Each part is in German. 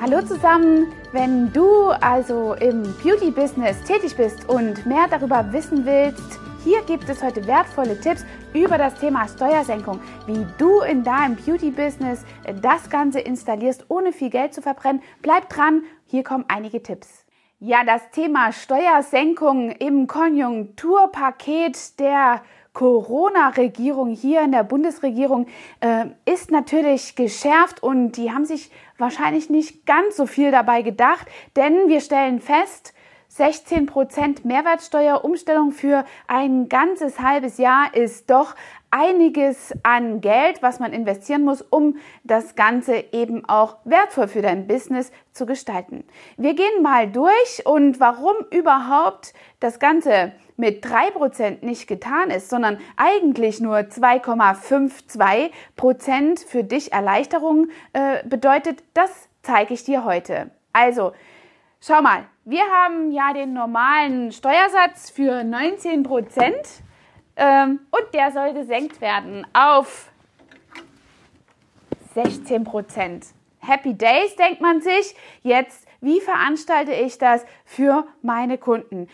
Hallo zusammen, wenn du also im Beauty-Business tätig bist und mehr darüber wissen willst, hier gibt es heute wertvolle Tipps über das Thema Steuersenkung, wie du in deinem Beauty-Business das Ganze installierst, ohne viel Geld zu verbrennen. Bleib dran, hier kommen einige Tipps. Ja, das Thema Steuersenkung im Konjunkturpaket der Corona-Regierung hier in der Bundesregierung äh, ist natürlich geschärft und die haben sich wahrscheinlich nicht ganz so viel dabei gedacht, denn wir stellen fest, 16 Prozent Mehrwertsteuerumstellung für ein ganzes halbes Jahr ist doch einiges an Geld, was man investieren muss, um das Ganze eben auch wertvoll für dein Business zu gestalten. Wir gehen mal durch und warum überhaupt das Ganze mit 3% nicht getan ist, sondern eigentlich nur 2,52% für dich Erleichterung äh, bedeutet, das zeige ich dir heute. Also, schau mal, wir haben ja den normalen Steuersatz für 19% ähm, und der soll gesenkt werden auf 16%. Happy Days denkt man sich. Jetzt, wie veranstalte ich das für meine Kunden?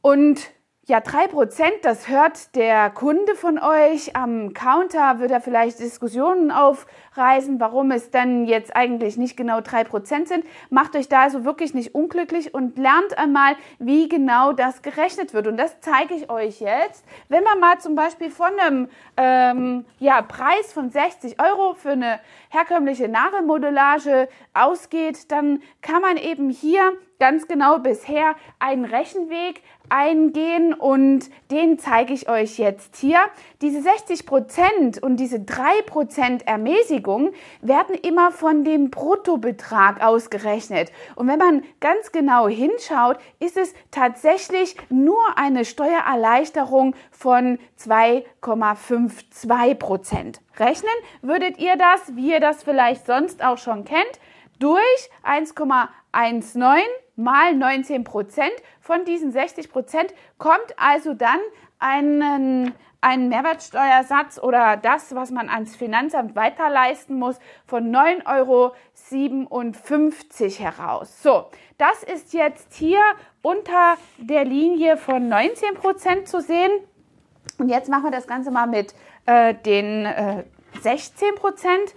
Und ja, drei Prozent, das hört der Kunde von euch. Am Counter wird er vielleicht Diskussionen aufreißen, warum es dann jetzt eigentlich nicht genau drei Prozent sind. Macht euch da also wirklich nicht unglücklich und lernt einmal, wie genau das gerechnet wird. Und das zeige ich euch jetzt. Wenn man mal zum Beispiel von einem ähm, ja, Preis von 60 Euro für eine herkömmliche Nagelmodellage ausgeht, dann kann man eben hier ganz genau bisher einen Rechenweg eingehen und den zeige ich euch jetzt hier. Diese 60 Prozent und diese 3 Prozent Ermäßigung werden immer von dem Bruttobetrag ausgerechnet. Und wenn man ganz genau hinschaut, ist es tatsächlich nur eine Steuererleichterung von 2,52 Prozent. Rechnen würdet ihr das, wie ihr das vielleicht sonst auch schon kennt, durch 1,19 mal 19 Prozent. Von diesen 60 Prozent kommt also dann einen, ein Mehrwertsteuersatz oder das, was man ans Finanzamt weiterleisten muss, von 9,57 Euro heraus. So, das ist jetzt hier unter der Linie von 19 Prozent zu sehen. Und jetzt machen wir das Ganze mal mit äh, den äh, 16 Prozent.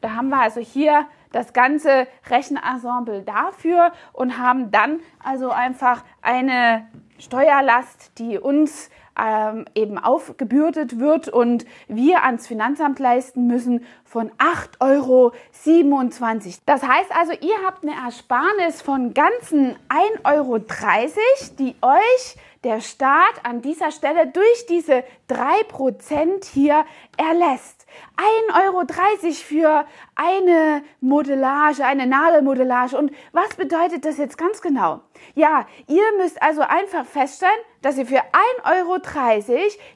Da haben wir also hier das ganze Rechenensemble dafür und haben dann also einfach eine Steuerlast, die uns ähm, eben aufgebürdet wird und wir ans Finanzamt leisten müssen von 8,27 Euro. Das heißt also, ihr habt eine Ersparnis von ganzen 1,30 Euro, die euch der Staat an dieser Stelle durch diese 3% hier erlässt. 1,30 Euro für eine Modellage, eine Nadelmodellage. Und was bedeutet das jetzt ganz genau? Ja, ihr müsst also einfach feststellen, dass ihr für 1,30 Euro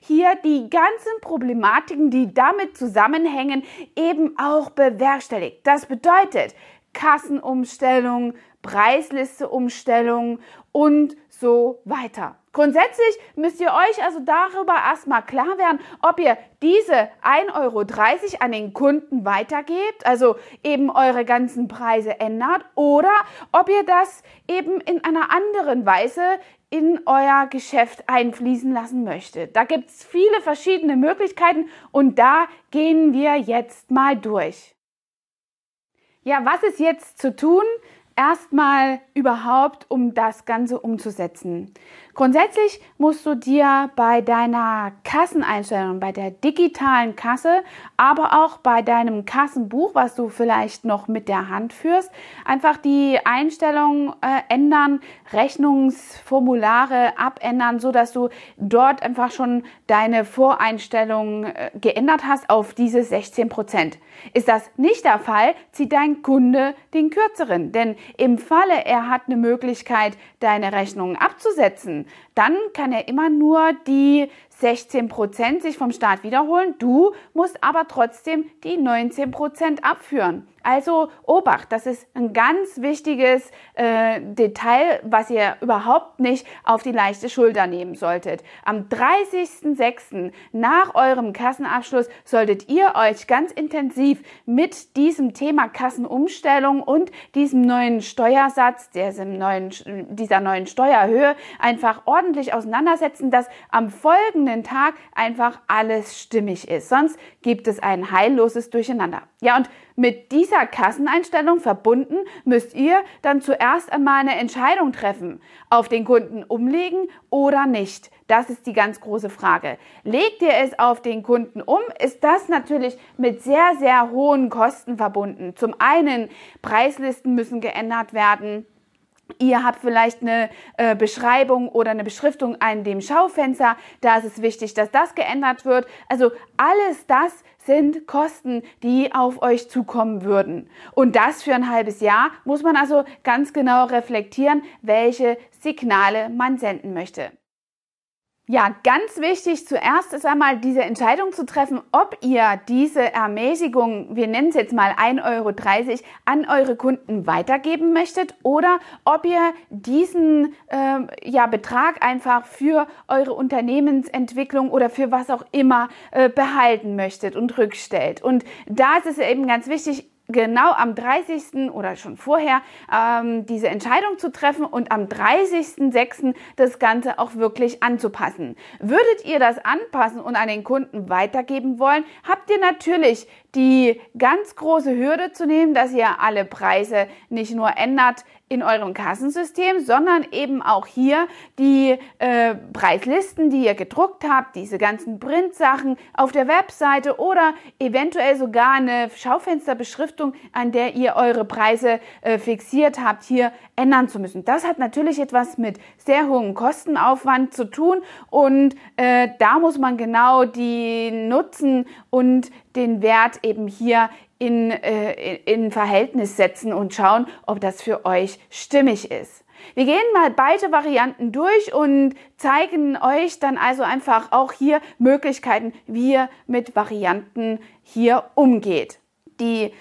hier die ganzen Problematiken, die damit zusammenhängen, eben auch bewerkstelligt. Das bedeutet Kassenumstellung, Preislisteumstellung und so weiter. Grundsätzlich müsst ihr euch also darüber erstmal klar werden, ob ihr diese 1,30 Euro an den Kunden weitergebt, also eben eure ganzen Preise ändert, oder ob ihr das eben in einer anderen Weise in euer Geschäft einfließen lassen möchtet. Da gibt es viele verschiedene Möglichkeiten und da gehen wir jetzt mal durch. Ja, was ist jetzt zu tun? Erstmal überhaupt, um das Ganze umzusetzen. Grundsätzlich musst du dir bei deiner Kasseneinstellung, bei der digitalen Kasse, aber auch bei deinem Kassenbuch, was du vielleicht noch mit der Hand führst, einfach die Einstellung äh, ändern, Rechnungsformulare abändern, so dass du dort einfach schon deine Voreinstellung äh, geändert hast auf diese 16 Prozent. Ist das nicht der Fall, zieht dein Kunde den kürzeren, denn im Falle er hat eine Möglichkeit, deine Rechnungen abzusetzen, dann kann er immer nur die 16 Prozent sich vom Staat wiederholen. Du musst aber trotzdem die 19 Prozent abführen. Also Obacht, das ist ein ganz wichtiges äh, Detail, was ihr überhaupt nicht auf die leichte Schulter nehmen solltet. Am 30.06. nach eurem Kassenabschluss solltet ihr euch ganz intensiv mit diesem Thema Kassenumstellung und diesem neuen Steuersatz, diesem neuen, dieser neuen Steuerhöhe einfach ordentlich auseinandersetzen, dass am folgenden Tag einfach alles stimmig ist. Sonst gibt es ein heilloses Durcheinander. Ja, und mit dieser Kasseneinstellung verbunden müsst ihr dann zuerst einmal eine Entscheidung treffen, auf den Kunden umlegen oder nicht. Das ist die ganz große Frage. Legt ihr es auf den Kunden um, ist das natürlich mit sehr, sehr hohen Kosten verbunden. Zum einen, Preislisten müssen geändert werden. Ihr habt vielleicht eine äh, Beschreibung oder eine Beschriftung an dem Schaufenster. Da ist es wichtig, dass das geändert wird. Also alles das sind Kosten, die auf euch zukommen würden. Und das für ein halbes Jahr muss man also ganz genau reflektieren, welche Signale man senden möchte. Ja, ganz wichtig zuerst ist einmal diese Entscheidung zu treffen, ob ihr diese Ermäßigung, wir nennen es jetzt mal 1,30 Euro, an eure Kunden weitergeben möchtet oder ob ihr diesen äh, ja, Betrag einfach für eure Unternehmensentwicklung oder für was auch immer äh, behalten möchtet und rückstellt. Und da ist es eben ganz wichtig, genau am 30. oder schon vorher ähm, diese Entscheidung zu treffen und am 30.06. das Ganze auch wirklich anzupassen. Würdet ihr das anpassen und an den Kunden weitergeben wollen, habt ihr natürlich die ganz große Hürde zu nehmen, dass ihr alle Preise nicht nur ändert in eurem Kassensystem, sondern eben auch hier die äh, Preislisten, die ihr gedruckt habt, diese ganzen Printsachen auf der Webseite oder eventuell sogar eine Schaufensterbeschriftung, an der ihr eure Preise äh, fixiert habt, hier ändern zu müssen. Das hat natürlich etwas mit sehr hohem Kostenaufwand zu tun und äh, da muss man genau die Nutzen und den Wert eben hier in, äh, in Verhältnis setzen und schauen, ob das für euch stimmig ist. Wir gehen mal beide Varianten durch und zeigen euch dann also einfach auch hier Möglichkeiten, wie ihr mit Varianten hier umgeht. Die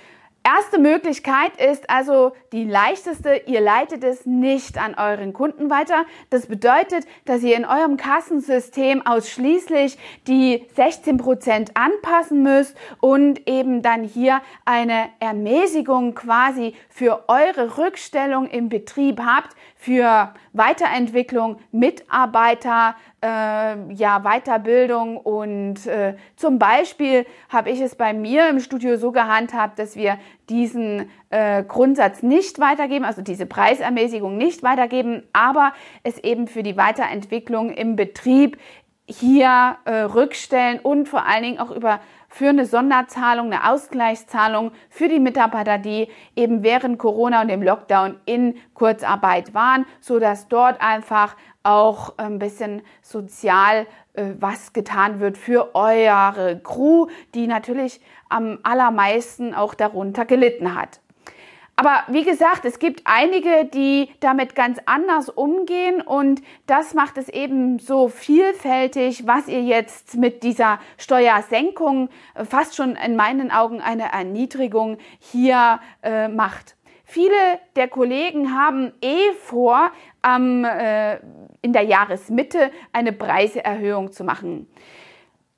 Erste Möglichkeit ist also die leichteste. Ihr leitet es nicht an euren Kunden weiter. Das bedeutet, dass ihr in eurem Kassensystem ausschließlich die 16 Prozent anpassen müsst und eben dann hier eine Ermäßigung quasi für eure Rückstellung im Betrieb habt, für Weiterentwicklung, Mitarbeiter, äh, ja, Weiterbildung und äh, zum Beispiel habe ich es bei mir im Studio so gehandhabt, dass wir diesen äh, Grundsatz nicht weitergeben, also diese Preisermäßigung nicht weitergeben, aber es eben für die Weiterentwicklung im Betrieb hier äh, rückstellen und vor allen Dingen auch über für eine Sonderzahlung, eine Ausgleichszahlung für die Mitarbeiter, die eben während Corona und dem Lockdown in Kurzarbeit waren, so dass dort einfach auch ein bisschen sozial äh, was getan wird für eure Crew, die natürlich am allermeisten auch darunter gelitten hat. Aber wie gesagt, es gibt einige, die damit ganz anders umgehen und das macht es eben so vielfältig, was ihr jetzt mit dieser Steuersenkung, äh, fast schon in meinen Augen eine Erniedrigung hier äh, macht. Viele der Kollegen haben eh vor, ähm, äh, in der Jahresmitte eine Preiserhöhung zu machen.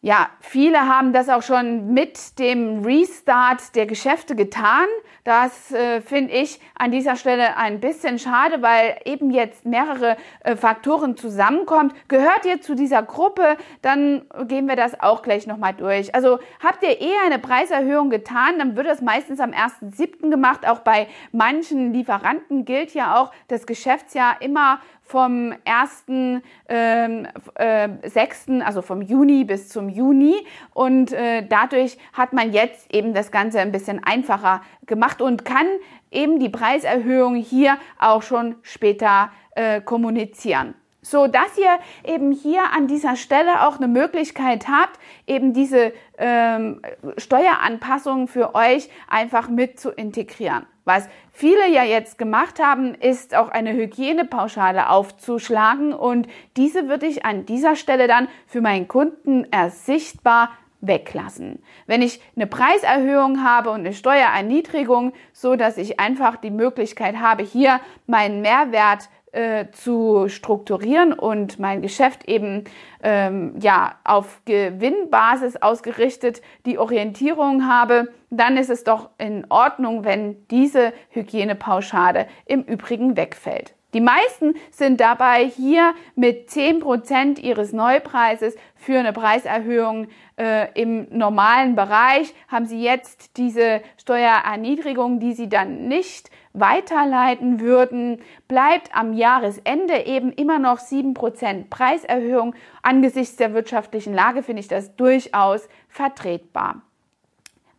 Ja, viele haben das auch schon mit dem Restart der Geschäfte getan. Das äh, finde ich an dieser Stelle ein bisschen schade, weil eben jetzt mehrere äh, Faktoren zusammenkommen. Gehört ihr zu dieser Gruppe, dann gehen wir das auch gleich nochmal durch. Also habt ihr eher eine Preiserhöhung getan, dann wird das meistens am 1.7. gemacht. Auch bei manchen Lieferanten gilt ja auch das Geschäftsjahr immer vom 1.6., ähm, äh, also vom Juni bis zum Juni. Und äh, dadurch hat man jetzt eben das Ganze ein bisschen einfacher gemacht und kann eben die Preiserhöhung hier auch schon später äh, kommunizieren. so dass ihr eben hier an dieser Stelle auch eine Möglichkeit habt, eben diese ähm, Steueranpassungen für euch einfach mit zu integrieren. Was viele ja jetzt gemacht haben, ist auch eine Hygienepauschale aufzuschlagen und diese würde ich an dieser Stelle dann für meinen Kunden ersichtbar weglassen. Wenn ich eine Preiserhöhung habe und eine Steuererniedrigung, so dass ich einfach die Möglichkeit habe, hier meinen Mehrwert äh, zu strukturieren und mein Geschäft eben ähm, ja auf Gewinnbasis ausgerichtet die Orientierung habe, dann ist es doch in Ordnung, wenn diese Hygienepauschale im Übrigen wegfällt. Die meisten sind dabei hier mit 10% ihres Neupreises für eine Preiserhöhung äh, im normalen Bereich. Haben sie jetzt diese Steuererniedrigung, die sie dann nicht weiterleiten würden, bleibt am Jahresende eben immer noch 7% Preiserhöhung. Angesichts der wirtschaftlichen Lage finde ich das durchaus vertretbar.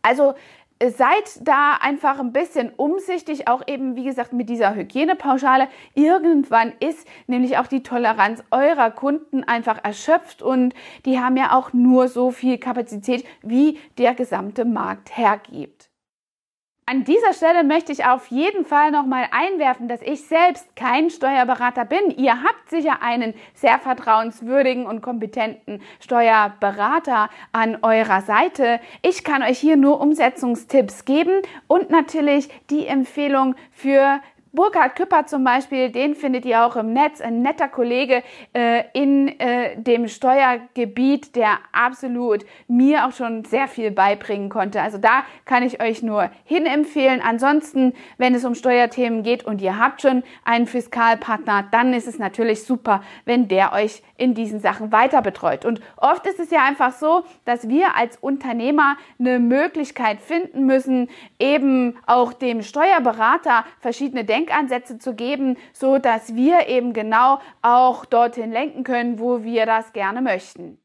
Also seid da einfach ein bisschen umsichtig, auch eben, wie gesagt, mit dieser Hygienepauschale. Irgendwann ist nämlich auch die Toleranz eurer Kunden einfach erschöpft und die haben ja auch nur so viel Kapazität, wie der gesamte Markt hergibt. An dieser Stelle möchte ich auf jeden Fall nochmal einwerfen, dass ich selbst kein Steuerberater bin. Ihr habt sicher einen sehr vertrauenswürdigen und kompetenten Steuerberater an eurer Seite. Ich kann euch hier nur Umsetzungstipps geben und natürlich die Empfehlung für Burkhard Küpper zum Beispiel, den findet ihr auch im Netz, ein netter Kollege äh, in äh, dem Steuergebiet, der absolut mir auch schon sehr viel beibringen konnte. Also da kann ich euch nur hinempfehlen. Ansonsten, wenn es um Steuerthemen geht und ihr habt schon einen Fiskalpartner, dann ist es natürlich super, wenn der euch in diesen Sachen weiter betreut. Und oft ist es ja einfach so, dass wir als Unternehmer eine Möglichkeit finden müssen, eben auch dem Steuerberater verschiedene Denkansätze zu geben, so dass wir eben genau auch dorthin lenken können, wo wir das gerne möchten.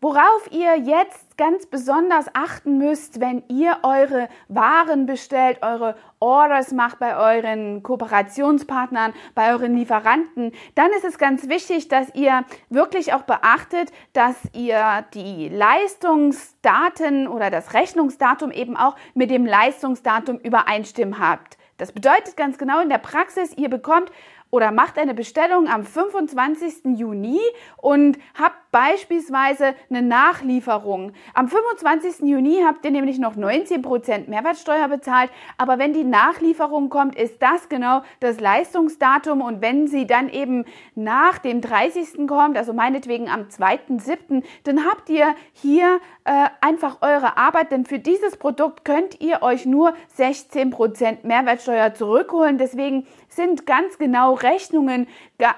Worauf ihr jetzt ganz besonders achten müsst, wenn ihr eure Waren bestellt, eure Orders macht bei euren Kooperationspartnern, bei euren Lieferanten, dann ist es ganz wichtig, dass ihr wirklich auch beachtet, dass ihr die Leistungsdaten oder das Rechnungsdatum eben auch mit dem Leistungsdatum übereinstimmen habt. Das bedeutet ganz genau in der Praxis, ihr bekommt oder macht eine Bestellung am 25. Juni und habt beispielsweise eine Nachlieferung. Am 25. Juni habt ihr nämlich noch 19% Mehrwertsteuer bezahlt, aber wenn die Nachlieferung kommt, ist das genau das Leistungsdatum und wenn sie dann eben nach dem 30. kommt, also meinetwegen am 2.7., dann habt ihr hier äh, einfach eure Arbeit, denn für dieses Produkt könnt ihr euch nur 16% Mehrwertsteuer zurückholen. Deswegen sind ganz genau Rechnungen,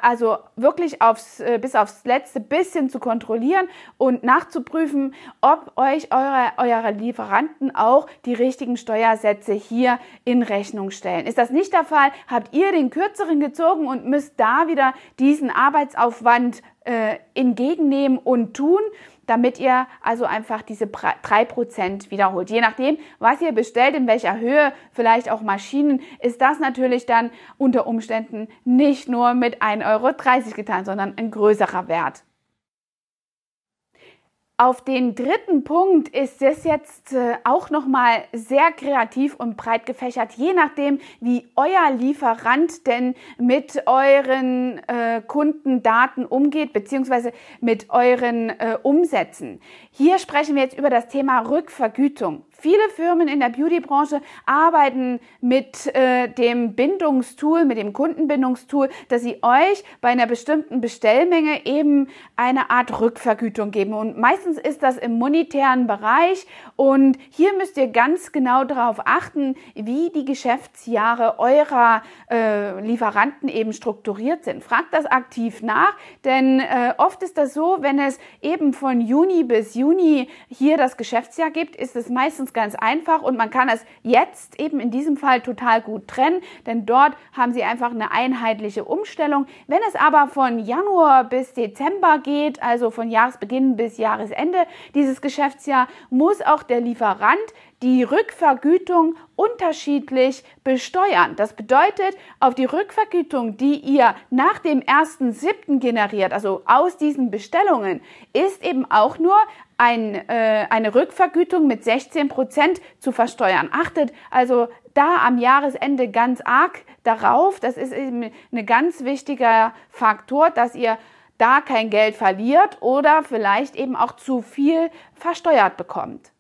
also wirklich aufs, äh, bis aufs letzte bisschen zu kontrollieren und nachzuprüfen, ob euch eure, eure Lieferanten auch die richtigen Steuersätze hier in Rechnung stellen. Ist das nicht der Fall, habt ihr den kürzeren gezogen und müsst da wieder diesen Arbeitsaufwand äh, entgegennehmen und tun, damit ihr also einfach diese 3% wiederholt. Je nachdem, was ihr bestellt, in welcher Höhe, vielleicht auch Maschinen, ist das natürlich dann unter Umständen nicht nur mit 1,30 Euro getan, sondern ein größerer Wert. Auf den dritten Punkt ist es jetzt äh, auch nochmal sehr kreativ und breit gefächert, je nachdem, wie euer Lieferant denn mit euren äh, Kundendaten umgeht, beziehungsweise mit euren äh, Umsätzen. Hier sprechen wir jetzt über das Thema Rückvergütung. Viele Firmen in der Beauty-Branche arbeiten mit äh, dem Bindungstool, mit dem Kundenbindungstool, dass sie euch bei einer bestimmten Bestellmenge eben eine Art Rückvergütung geben. Und meistens ist das im monetären Bereich. Und hier müsst ihr ganz genau darauf achten, wie die Geschäftsjahre eurer äh, Lieferanten eben strukturiert sind. Fragt das aktiv nach, denn äh, oft ist das so, wenn es eben von Juni bis Juni hier das Geschäftsjahr gibt, ist es meistens ganz, ganz einfach und man kann es jetzt eben in diesem Fall total gut trennen, denn dort haben sie einfach eine einheitliche Umstellung. Wenn es aber von Januar bis Dezember geht, also von Jahresbeginn bis Jahresende dieses Geschäftsjahr, muss auch der Lieferant die Rückvergütung unterschiedlich besteuern. Das bedeutet, auf die Rückvergütung, die ihr nach dem 1.7. generiert, also aus diesen Bestellungen, ist eben auch nur ein, äh, eine Rückvergütung mit 16 Prozent zu versteuern. Achtet also da am Jahresende ganz arg darauf. Das ist eben ein ganz wichtiger Faktor, dass ihr da kein Geld verliert oder vielleicht eben auch zu viel versteuert bekommt.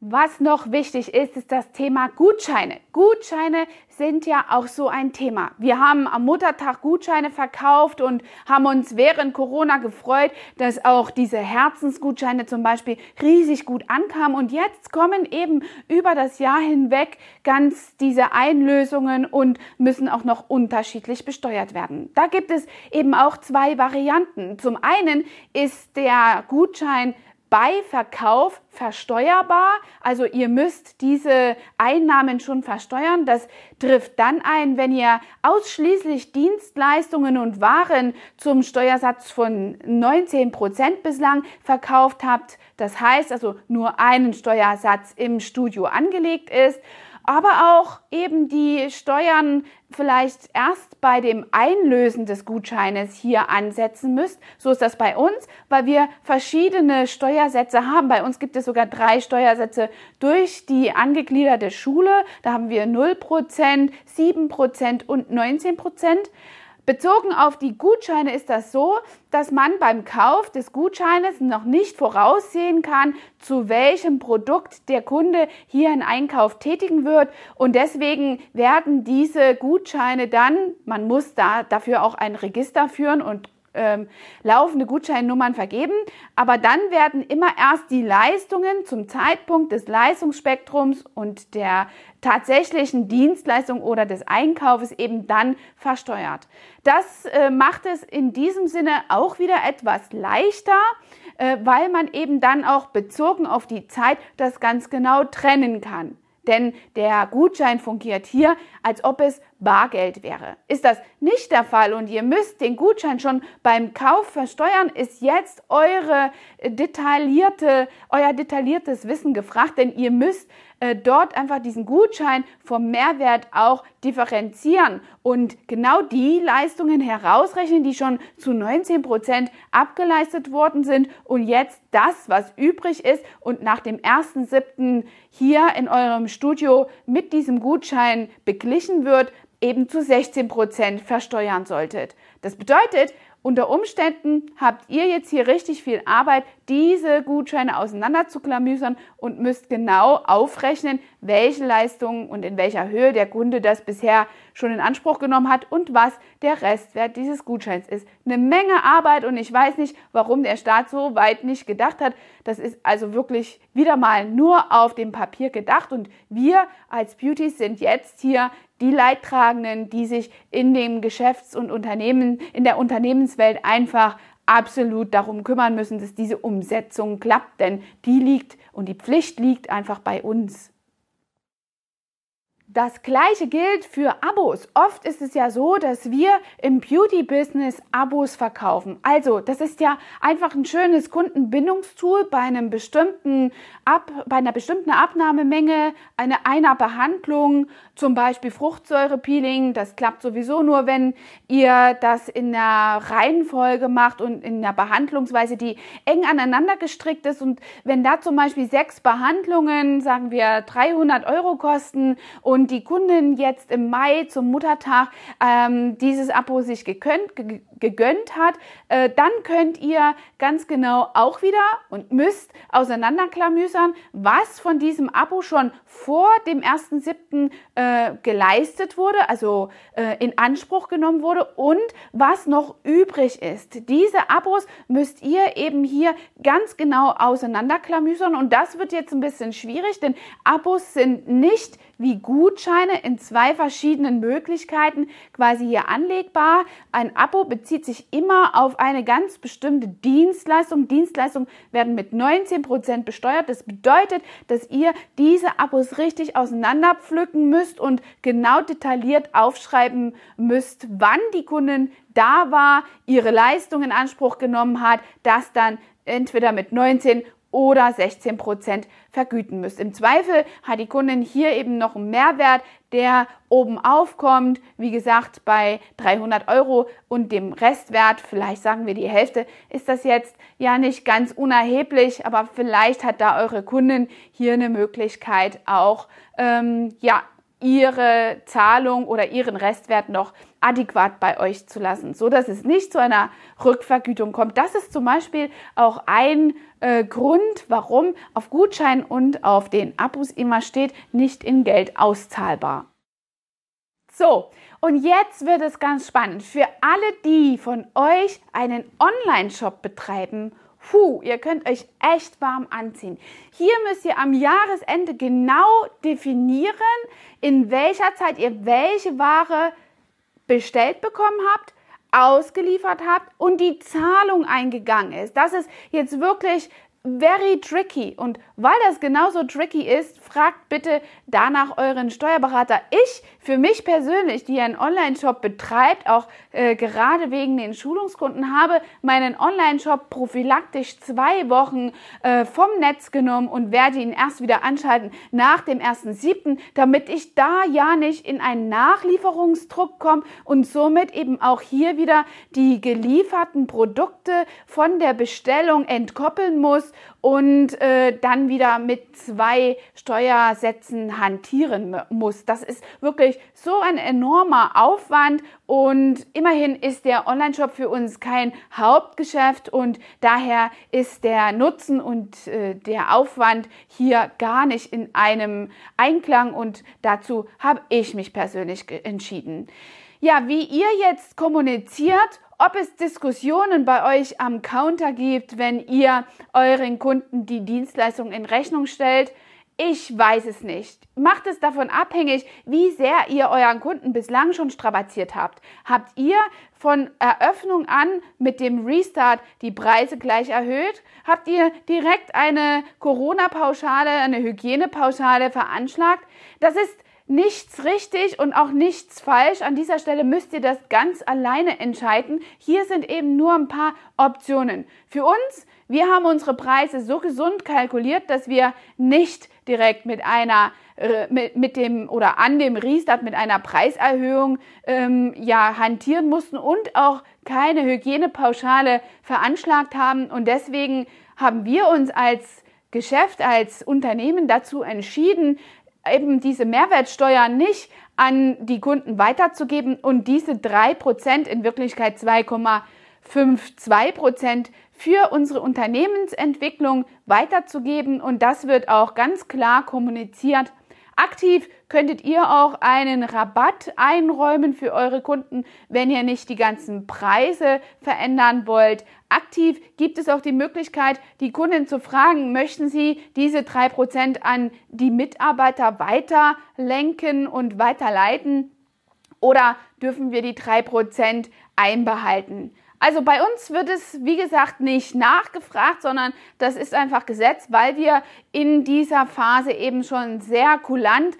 Was noch wichtig ist, ist das Thema Gutscheine. Gutscheine sind ja auch so ein Thema. Wir haben am Muttertag Gutscheine verkauft und haben uns während Corona gefreut, dass auch diese Herzensgutscheine zum Beispiel riesig gut ankamen. Und jetzt kommen eben über das Jahr hinweg ganz diese Einlösungen und müssen auch noch unterschiedlich besteuert werden. Da gibt es eben auch zwei Varianten. Zum einen ist der Gutschein bei Verkauf versteuerbar. Also ihr müsst diese Einnahmen schon versteuern. Das trifft dann ein, wenn ihr ausschließlich Dienstleistungen und Waren zum Steuersatz von 19 Prozent bislang verkauft habt. Das heißt also nur einen Steuersatz im Studio angelegt ist aber auch eben die Steuern vielleicht erst bei dem Einlösen des Gutscheines hier ansetzen müsst. So ist das bei uns, weil wir verschiedene Steuersätze haben. Bei uns gibt es sogar drei Steuersätze durch die angegliederte Schule. Da haben wir 0%, 7% und 19%. Bezogen auf die Gutscheine ist das so, dass man beim Kauf des Gutscheines noch nicht voraussehen kann, zu welchem Produkt der Kunde hier einen Einkauf tätigen wird. Und deswegen werden diese Gutscheine dann, man muss da dafür auch ein Register führen und ähm, laufende Gutscheinnummern vergeben, aber dann werden immer erst die Leistungen zum Zeitpunkt des Leistungsspektrums und der tatsächlichen Dienstleistung oder des Einkaufes eben dann versteuert. Das äh, macht es in diesem Sinne auch wieder etwas leichter, äh, weil man eben dann auch bezogen auf die Zeit das ganz genau trennen kann. Denn der Gutschein fungiert hier, als ob es Bargeld wäre. Ist das nicht der Fall und ihr müsst den Gutschein schon beim Kauf versteuern, ist jetzt eure detaillierte, euer detailliertes Wissen gefragt, denn ihr müsst äh, dort einfach diesen Gutschein vom Mehrwert auch differenzieren und genau die Leistungen herausrechnen, die schon zu 19 Prozent abgeleistet worden sind und jetzt das, was übrig ist und nach dem 1.7. hier in eurem Studio mit diesem Gutschein beglichen wird, eben zu 16 Prozent versteuern solltet. Das bedeutet, unter Umständen habt ihr jetzt hier richtig viel Arbeit, diese Gutscheine auseinander zu klamüsern und müsst genau aufrechnen, welche Leistungen und in welcher Höhe der Kunde das bisher schon in Anspruch genommen hat und was der Restwert dieses Gutscheins ist. Eine Menge Arbeit und ich weiß nicht, warum der Staat so weit nicht gedacht hat. Das ist also wirklich wieder mal nur auf dem Papier gedacht und wir als Beauties sind jetzt hier die Leidtragenden, die sich in dem Geschäfts- und Unternehmen, in der Unternehmenswelt einfach absolut darum kümmern müssen, dass diese Umsetzung klappt, denn die liegt und die Pflicht liegt einfach bei uns. Das gleiche gilt für Abos. Oft ist es ja so, dass wir im Beauty-Business Abos verkaufen. Also, das ist ja einfach ein schönes Kundenbindungstool bei einem bestimmten Ab, bei einer bestimmten Abnahmemenge, eine, einer Behandlung, zum Beispiel Fruchtsäurepeeling. Das klappt sowieso nur, wenn ihr das in der Reihenfolge macht und in der Behandlungsweise, die eng aneinander gestrickt ist. Und wenn da zum Beispiel sechs Behandlungen, sagen wir 300 Euro kosten und und die Kundin jetzt im Mai zum Muttertag ähm, dieses Abo sich gekönnt, gegönnt hat, äh, dann könnt ihr ganz genau auch wieder und müsst auseinanderklamüsern, was von diesem Abo schon vor dem 1.7. Äh, geleistet wurde, also äh, in Anspruch genommen wurde und was noch übrig ist. Diese Abos müsst ihr eben hier ganz genau auseinanderklamüsern und das wird jetzt ein bisschen schwierig, denn Abos sind nicht wie Gutscheine in zwei verschiedenen Möglichkeiten quasi hier anlegbar. Ein Abo bezieht sich immer auf eine ganz bestimmte Dienstleistung. Dienstleistungen werden mit 19 Prozent besteuert. Das bedeutet, dass ihr diese Abos richtig auseinanderpflücken müsst und genau detailliert aufschreiben müsst, wann die Kundin da war, ihre Leistung in Anspruch genommen hat, das dann entweder mit 19 oder 16 Prozent vergüten müsst. Im Zweifel hat die Kundin hier eben noch einen Mehrwert, der oben aufkommt. Wie gesagt, bei 300 Euro und dem Restwert, vielleicht sagen wir die Hälfte, ist das jetzt ja nicht ganz unerheblich, aber vielleicht hat da eure Kundin hier eine Möglichkeit auch, ähm, ja, ihre Zahlung oder ihren Restwert noch adäquat bei euch zu lassen, so dass es nicht zu einer Rückvergütung kommt. Das ist zum Beispiel auch ein äh, Grund, warum auf Gutschein und auf den Abos immer steht, nicht in Geld auszahlbar. So, und jetzt wird es ganz spannend. Für alle, die von euch einen Online-Shop betreiben Puh, ihr könnt euch echt warm anziehen. Hier müsst ihr am Jahresende genau definieren, in welcher Zeit ihr welche Ware bestellt bekommen habt, ausgeliefert habt und die Zahlung eingegangen ist. Das ist jetzt wirklich very tricky. Und weil das genauso tricky ist, fragt bitte danach euren Steuerberater. Ich, für mich persönlich, die einen Online-Shop betreibt, auch äh, gerade wegen den Schulungskunden, habe meinen Online-Shop prophylaktisch zwei Wochen äh, vom Netz genommen und werde ihn erst wieder anschalten nach dem 1.7., damit ich da ja nicht in einen Nachlieferungsdruck komme und somit eben auch hier wieder die gelieferten Produkte von der Bestellung entkoppeln muss und äh, dann wieder mit zwei Steuersätzen hantieren muss. Das ist wirklich so ein enormer Aufwand und immerhin ist der Online-Shop für uns kein Hauptgeschäft und daher ist der Nutzen und äh, der Aufwand hier gar nicht in einem Einklang und dazu habe ich mich persönlich entschieden. Ja, wie ihr jetzt kommuniziert ob es Diskussionen bei euch am Counter gibt, wenn ihr euren Kunden die Dienstleistung in Rechnung stellt. Ich weiß es nicht. Macht es davon abhängig, wie sehr ihr euren Kunden bislang schon strapaziert habt. Habt ihr von Eröffnung an mit dem Restart die Preise gleich erhöht? Habt ihr direkt eine Corona-Pauschale, eine Hygienepauschale veranschlagt? Das ist nichts richtig und auch nichts falsch. An dieser Stelle müsst ihr das ganz alleine entscheiden. Hier sind eben nur ein paar Optionen. Für uns, wir haben unsere Preise so gesund kalkuliert, dass wir nicht direkt mit einer äh, mit, mit dem oder an dem Restart mit einer Preiserhöhung ähm, ja hantieren mussten und auch keine Hygienepauschale veranschlagt haben und deswegen haben wir uns als Geschäft, als Unternehmen dazu entschieden, eben diese Mehrwertsteuer nicht an die Kunden weiterzugeben und diese 3% in Wirklichkeit 2,52% für unsere Unternehmensentwicklung weiterzugeben. Und das wird auch ganz klar kommuniziert Aktiv könntet ihr auch einen Rabatt einräumen für eure Kunden, wenn ihr nicht die ganzen Preise verändern wollt. Aktiv gibt es auch die Möglichkeit, die Kunden zu fragen, möchten sie diese drei Prozent an die Mitarbeiter weiter lenken und weiterleiten oder dürfen wir die drei Prozent einbehalten? Also bei uns wird es, wie gesagt, nicht nachgefragt, sondern das ist einfach Gesetz, weil wir in dieser Phase eben schon sehr kulant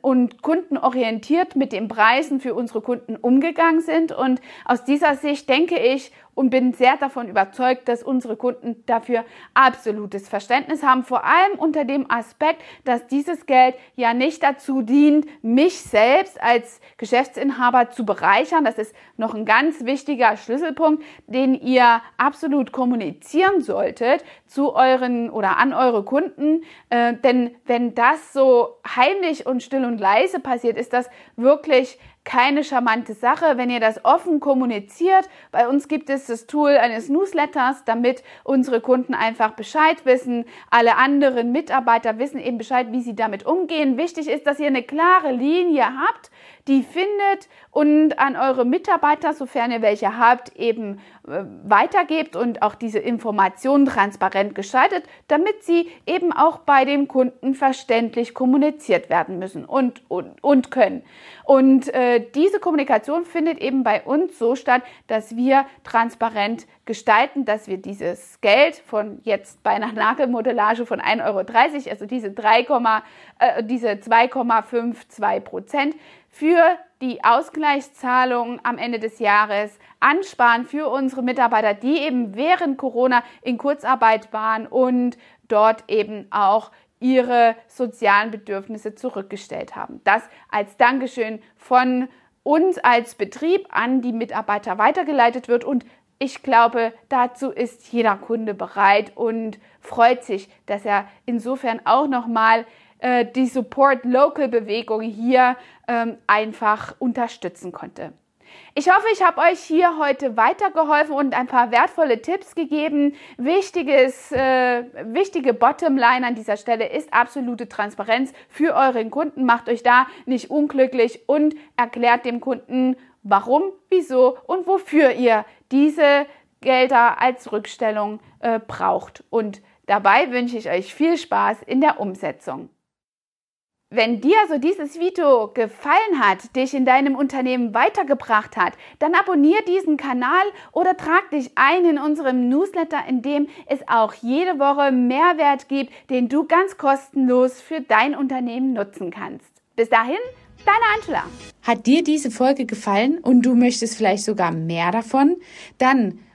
und kundenorientiert mit den Preisen für unsere Kunden umgegangen sind. Und aus dieser Sicht denke ich und bin sehr davon überzeugt, dass unsere Kunden dafür absolutes Verständnis haben. Vor allem unter dem Aspekt, dass dieses Geld ja nicht dazu dient, mich selbst als Geschäftsinhaber zu bereichern. Das ist noch ein ganz wichtiger Schlüsselpunkt, den ihr absolut kommunizieren solltet zu euren oder an eure Kunden. Äh, denn wenn das so heimlich und still und leise passiert, ist das wirklich keine charmante Sache, wenn ihr das offen kommuniziert. Bei uns gibt es das Tool eines Newsletters, damit unsere Kunden einfach Bescheid wissen. Alle anderen Mitarbeiter wissen eben Bescheid, wie sie damit umgehen. Wichtig ist, dass ihr eine klare Linie habt, die findet und an eure Mitarbeiter, sofern ihr welche habt, eben äh, weitergebt und auch diese Informationen transparent gestaltet, damit sie eben auch bei dem Kunden verständlich kommuniziert werden müssen und, und, und können. Und äh, diese Kommunikation findet eben bei uns so statt, dass wir transparent gestalten, dass wir dieses Geld von jetzt bei einer Nagelmodellage von 1,30 Euro, also diese, 3, äh, diese 2,52 Prozent, für die Ausgleichszahlung am Ende des Jahres ansparen für unsere Mitarbeiter, die eben während Corona in Kurzarbeit waren und dort eben auch ihre sozialen Bedürfnisse zurückgestellt haben. Das als Dankeschön von uns als Betrieb an die Mitarbeiter weitergeleitet wird und ich glaube, dazu ist jeder Kunde bereit und freut sich, dass er insofern auch nochmal äh, die Support Local Bewegung hier ähm, einfach unterstützen konnte. Ich hoffe, ich habe euch hier heute weitergeholfen und ein paar wertvolle Tipps gegeben. Wichtiges, äh, wichtige Bottomline an dieser Stelle ist absolute Transparenz für euren Kunden. Macht euch da nicht unglücklich und erklärt dem Kunden, warum, wieso und wofür ihr diese Gelder als Rückstellung äh, braucht. Und dabei wünsche ich euch viel Spaß in der Umsetzung. Wenn dir so dieses Video gefallen hat, dich in deinem Unternehmen weitergebracht hat, dann abonniere diesen Kanal oder trag dich ein in unserem Newsletter, in dem es auch jede Woche Mehrwert gibt, den du ganz kostenlos für dein Unternehmen nutzen kannst. Bis dahin, deine Angela. Hat dir diese Folge gefallen und du möchtest vielleicht sogar mehr davon? Dann